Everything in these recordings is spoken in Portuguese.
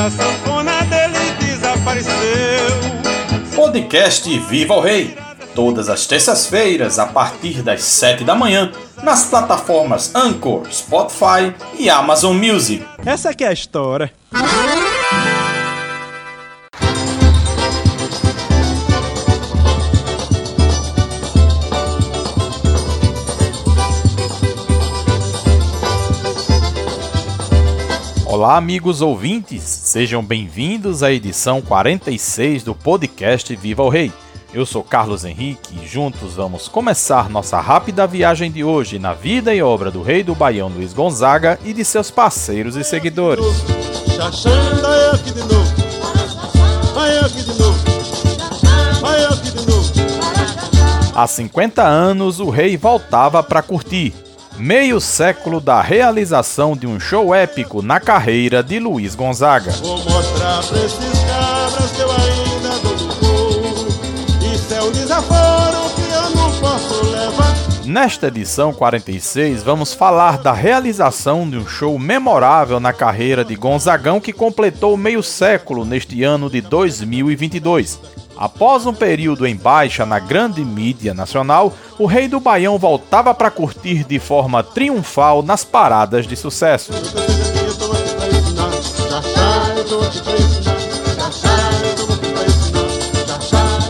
minha sanfona dele desapareceu. Podcast Viva o Rei. Todas as terças-feiras, a partir das 7 da manhã, nas plataformas Anchor, Spotify e Amazon Music. Essa aqui é a história. Olá, amigos ouvintes, sejam bem-vindos à edição 46 do podcast Viva o Rei. Eu sou Carlos Henrique e juntos vamos começar nossa rápida viagem de hoje na vida e obra do rei do Baião Luiz Gonzaga e de seus parceiros e seguidores. Há 50 anos, o rei voltava para curtir meio século da realização de um show épico na carreira de Luiz Gonzaga. Vou mostrar pra esses cabras que eu ainda Nesta edição 46, vamos falar da realização de um show memorável na carreira de Gonzagão que completou meio século neste ano de 2022. Após um período em baixa na grande mídia nacional, o Rei do Baião voltava para curtir de forma triunfal nas paradas de sucesso.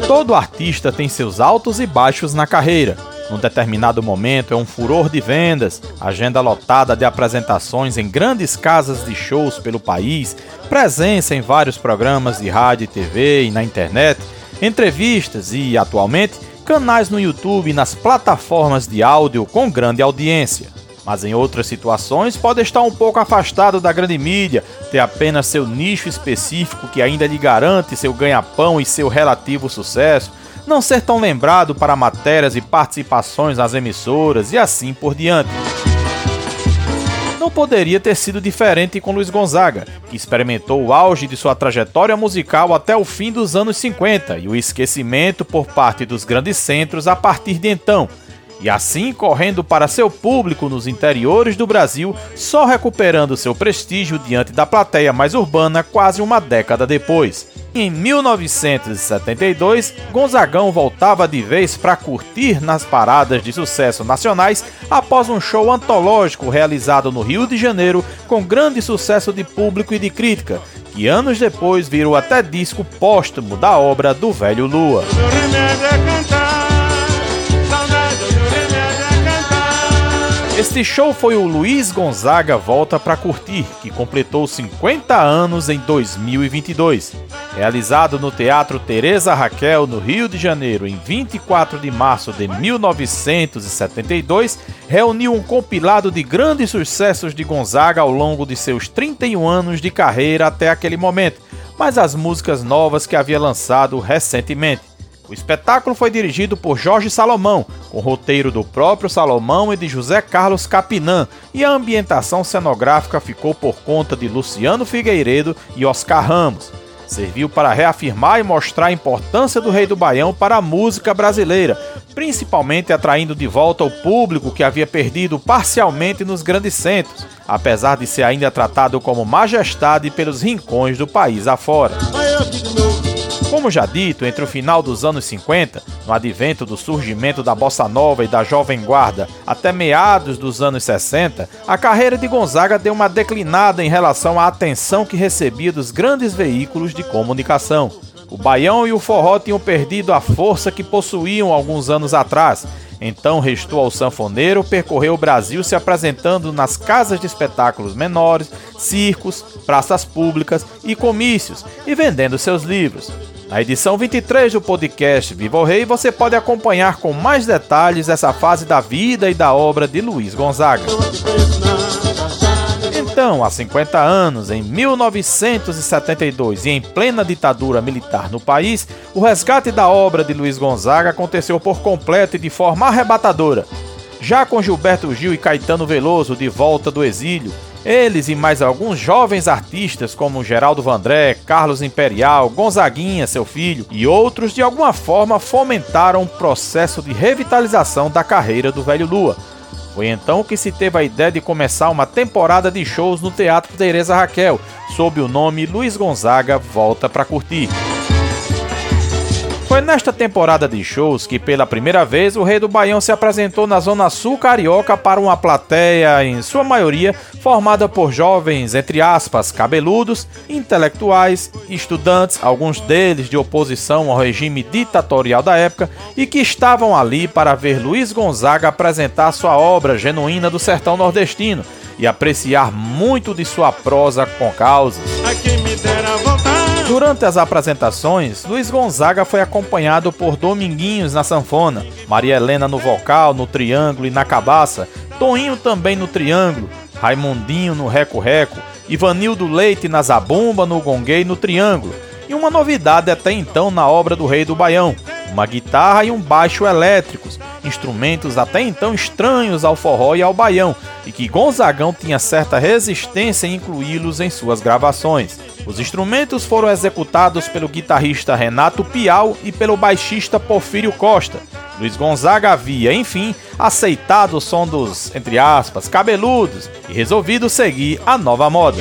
Todo artista tem seus altos e baixos na carreira. Num determinado momento é um furor de vendas, agenda lotada de apresentações em grandes casas de shows pelo país, presença em vários programas de rádio e TV e na internet. Entrevistas e, atualmente, canais no YouTube e nas plataformas de áudio com grande audiência. Mas em outras situações pode estar um pouco afastado da grande mídia, ter apenas seu nicho específico que ainda lhe garante seu ganha-pão e seu relativo sucesso, não ser tão lembrado para matérias e participações nas emissoras e assim por diante. Não poderia ter sido diferente com Luiz Gonzaga, que experimentou o auge de sua trajetória musical até o fim dos anos 50 e o esquecimento por parte dos grandes centros a partir de então, e assim correndo para seu público nos interiores do Brasil, só recuperando seu prestígio diante da plateia mais urbana quase uma década depois. Em 1972, Gonzagão voltava de vez para curtir nas paradas de sucesso nacionais após um show antológico realizado no Rio de Janeiro com grande sucesso de público e de crítica, que anos depois virou até disco póstumo da obra do Velho Lua. Este show foi o Luiz Gonzaga Volta para Curtir, que completou 50 anos em 2022. Realizado no Teatro Teresa Raquel, no Rio de Janeiro, em 24 de março de 1972, reuniu um compilado de grandes sucessos de Gonzaga ao longo de seus 31 anos de carreira até aquele momento, mas as músicas novas que havia lançado recentemente. O espetáculo foi dirigido por Jorge Salomão, com roteiro do próprio Salomão e de José Carlos Capinã, e a ambientação cenográfica ficou por conta de Luciano Figueiredo e Oscar Ramos. Serviu para reafirmar e mostrar a importância do Rei do Baião para a música brasileira, principalmente atraindo de volta o público que havia perdido parcialmente nos grandes centros, apesar de ser ainda tratado como majestade pelos rincões do país afora. Como já dito, entre o final dos anos 50, no advento do surgimento da bossa nova e da jovem guarda, até meados dos anos 60, a carreira de Gonzaga deu uma declinada em relação à atenção que recebia dos grandes veículos de comunicação. O baião e o forró tinham perdido a força que possuíam alguns anos atrás. Então restou ao sanfoneiro percorrer o Brasil se apresentando nas casas de espetáculos menores, circos, praças públicas e comícios e vendendo seus livros. Na edição 23 do podcast Viva o Rei, você pode acompanhar com mais detalhes essa fase da vida e da obra de Luiz Gonzaga. Então, há 50 anos, em 1972 e em plena ditadura militar no país, o resgate da obra de Luiz Gonzaga aconteceu por completo e de forma arrebatadora. Já com Gilberto Gil e Caetano Veloso de volta do exílio, eles e mais alguns jovens artistas como Geraldo Vandré, Carlos Imperial, Gonzaguinha, seu filho, e outros de alguma forma fomentaram o processo de revitalização da carreira do velho Lua. Foi então que se teve a ideia de começar uma temporada de shows no Teatro Teresa Raquel, sob o nome Luiz Gonzaga Volta para Curtir. Foi nesta temporada de shows que, pela primeira vez, o Rei do Baião se apresentou na Zona Sul Carioca para uma plateia, em sua maioria, formada por jovens, entre aspas, cabeludos, intelectuais, estudantes, alguns deles de oposição ao regime ditatorial da época, e que estavam ali para ver Luiz Gonzaga apresentar sua obra genuína do sertão nordestino e apreciar muito de sua prosa com causas. Durante as apresentações, Luiz Gonzaga foi acompanhado por Dominguinhos na sanfona, Maria Helena no vocal, no triângulo e na cabaça, Toninho também no triângulo, Raimundinho no reco-reco, Ivanildo Leite na zabumba, no gonguei e no triângulo. E uma novidade até então na obra do Rei do Baião, uma guitarra e um baixo elétricos, instrumentos até então estranhos ao forró e ao baião, e que Gonzagão tinha certa resistência em incluí-los em suas gravações. Os instrumentos foram executados pelo guitarrista Renato Piau e pelo baixista Porfírio Costa. Luiz Gonzaga havia, enfim, aceitado o som dos, entre aspas, cabeludos e resolvido seguir a nova moda.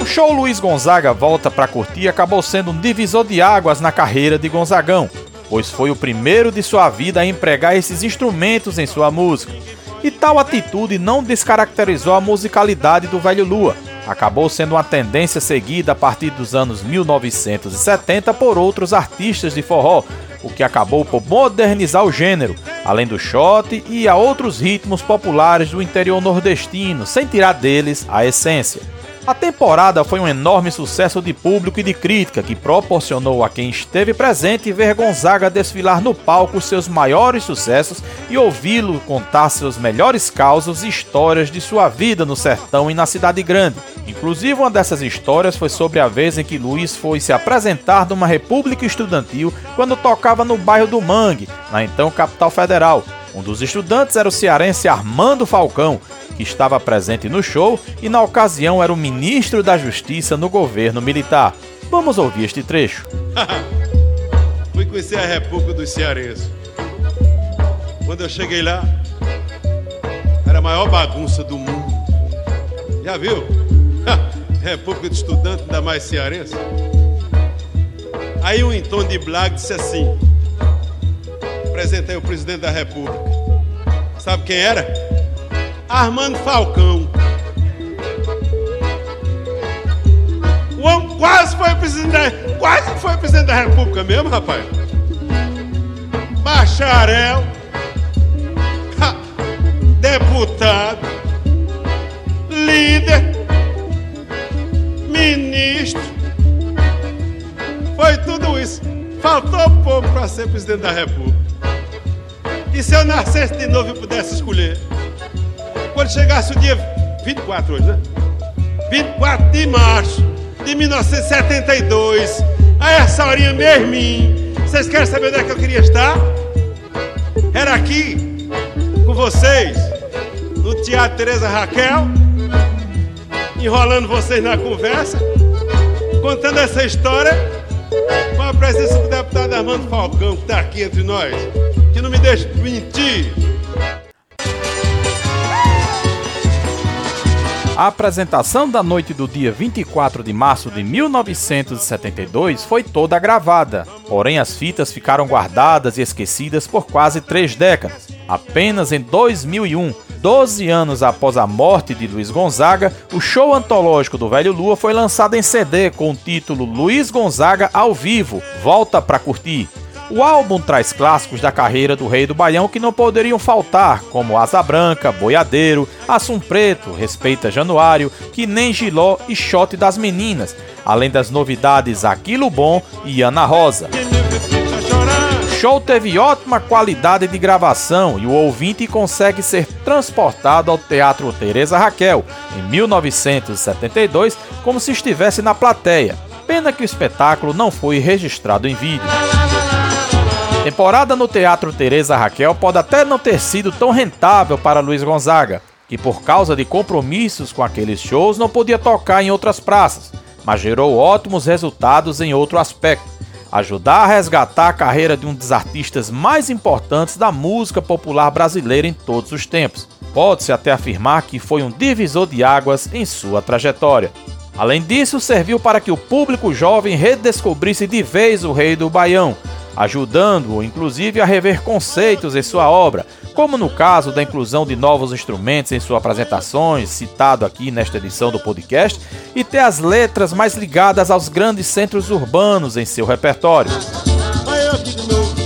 O show Luiz Gonzaga Volta para Curtir acabou sendo um divisor de águas na carreira de Gonzagão, pois foi o primeiro de sua vida a empregar esses instrumentos em sua música. E tal atitude não descaracterizou a musicalidade do Velho Lua, acabou sendo uma tendência seguida a partir dos anos 1970 por outros artistas de forró, o que acabou por modernizar o gênero, além do shot e a outros ritmos populares do interior nordestino, sem tirar deles a essência. A temporada foi um enorme sucesso de público e de crítica que proporcionou a quem esteve presente ver Gonzaga desfilar no palco seus maiores sucessos e ouvi-lo contar seus melhores causos e histórias de sua vida no sertão e na cidade grande. Inclusive, uma dessas histórias foi sobre a vez em que Luiz foi se apresentar numa república estudantil quando tocava no bairro do Mangue, na então capital federal. Um dos estudantes era o cearense Armando Falcão, que estava presente no show e na ocasião era o ministro da Justiça no governo militar. Vamos ouvir este trecho. Fui conhecer a República dos Cearenses. Quando eu cheguei lá, era a maior bagunça do mundo. Já viu? República de Estudante, ainda mais cearense. Aí um em tom de blague disse assim: apresentei o presidente da República. Sabe quem era? Armando Falcão. O homem quase foi presidente, quase foi presidente da República mesmo, rapaz. Bacharel, deputado, líder, ministro. Foi tudo isso. Faltou pouco para ser presidente da República. E se eu nascesse de novo e pudesse escolher? Quando chegasse o dia 24 hoje, né? 24 de março de 1972, a essa horinha mesmo, vocês querem saber onde é que eu queria estar? Era aqui, com vocês, no Teatro Teresa Raquel, enrolando vocês na conversa, contando essa história, com a presença do deputado Armando Falcão, que está aqui entre nós, que não me deixa mentir. A apresentação da noite do dia 24 de março de 1972 foi toda gravada, porém as fitas ficaram guardadas e esquecidas por quase três décadas. Apenas em 2001, 12 anos após a morte de Luiz Gonzaga, o show antológico do Velho Lua foi lançado em CD com o título Luiz Gonzaga ao vivo, Volta pra Curtir. O álbum traz clássicos da carreira do Rei do Baião que não poderiam faltar, como Asa Branca, Boiadeiro, Assum Preto, Respeita Januário, Que Nem Giló e Shot das Meninas, além das novidades Aquilo Bom e Ana Rosa. O show teve ótima qualidade de gravação e o ouvinte consegue ser transportado ao Teatro Teresa Raquel, em 1972, como se estivesse na plateia. Pena que o espetáculo não foi registrado em vídeo. Temporada no Teatro Teresa Raquel pode até não ter sido tão rentável para Luiz Gonzaga, que por causa de compromissos com aqueles shows não podia tocar em outras praças, mas gerou ótimos resultados em outro aspecto. ajudar a resgatar a carreira de um dos artistas mais importantes da música popular brasileira em todos os tempos. Pode-se até afirmar que foi um divisor de águas em sua trajetória. Além disso, serviu para que o público jovem redescobrisse de vez o Rei do Baião, ajudando-o inclusive a rever conceitos em sua obra, como no caso da inclusão de novos instrumentos em suas apresentações, citado aqui nesta edição do podcast, e ter as letras mais ligadas aos grandes centros urbanos em seu repertório.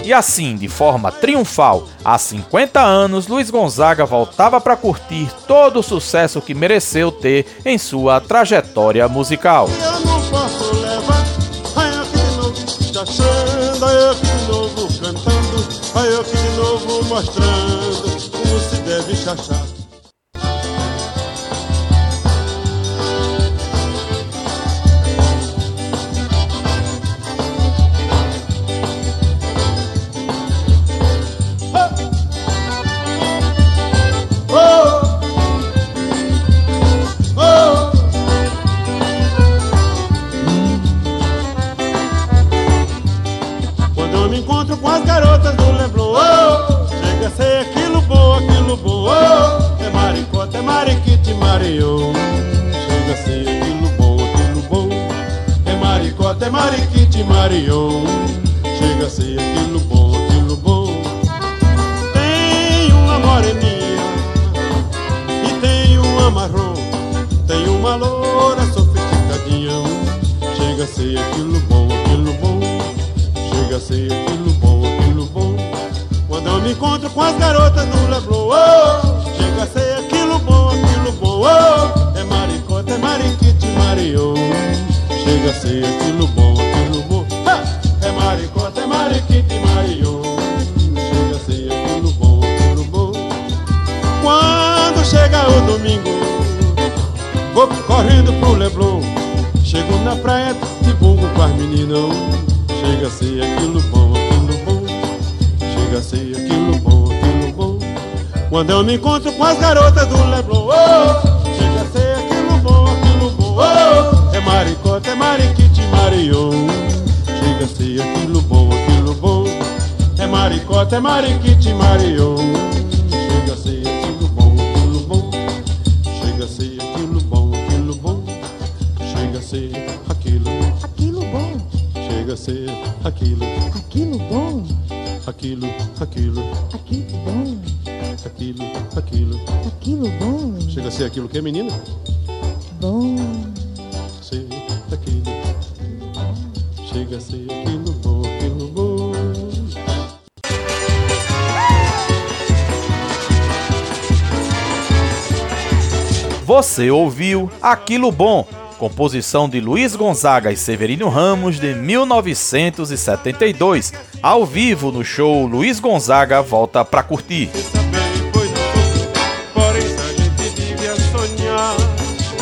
E assim, de forma triunfal, há 50 anos, Luiz Gonzaga voltava para curtir todo o sucesso que mereceu ter em sua trajetória musical. Mostrando como se deve chachar. Quando eu me encontro com as garotas do Leblon, oh, chega a ser aquilo bom, aquilo bom, oh, é maricota, é mariquite, marion. Chega a ser aquilo bom, aquilo bom, é maricota, é mariquite, marion. Chega a ser aquilo bom, aquilo ser aquilo, aquilo bom, chega a ser aquilo, aquilo bom, aquilo, aquilo, aquilo bom aquilo, aquilo. Aquilo bom. Chega a ser aquilo que é menina? Bom. Ser aquilo. Chega a ser aquilo bom, aquilo bom. Você ouviu Aquilo Bom, composição de Luiz Gonzaga e Severino Ramos de 1972, ao vivo no show Luiz Gonzaga Volta Pra Curtir.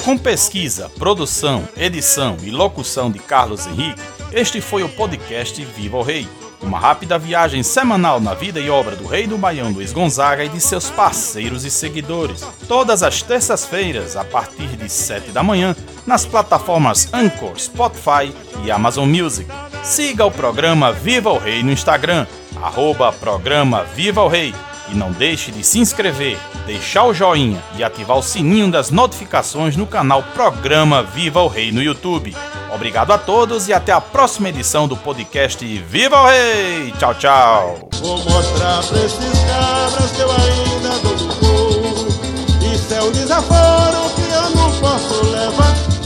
Com pesquisa, produção, edição e locução de Carlos Henrique, este foi o podcast Viva o Rei. Uma rápida viagem semanal na vida e obra do rei do Baião Luiz Gonzaga e de seus parceiros e seguidores. Todas as terças-feiras, a partir de 7 da manhã, nas plataformas Anchor, Spotify e Amazon Music. Siga o programa Viva o Rei no Instagram, arroba programa Viva o Rei. E não deixe de se inscrever, deixar o joinha e ativar o sininho das notificações no canal Programa Viva o Rei no YouTube. Obrigado a todos e até a próxima edição do podcast Viva o Rei! Tchau, tchau! Vou mostrar pra esses cabras que eu ainda dou do. Isso é desaforo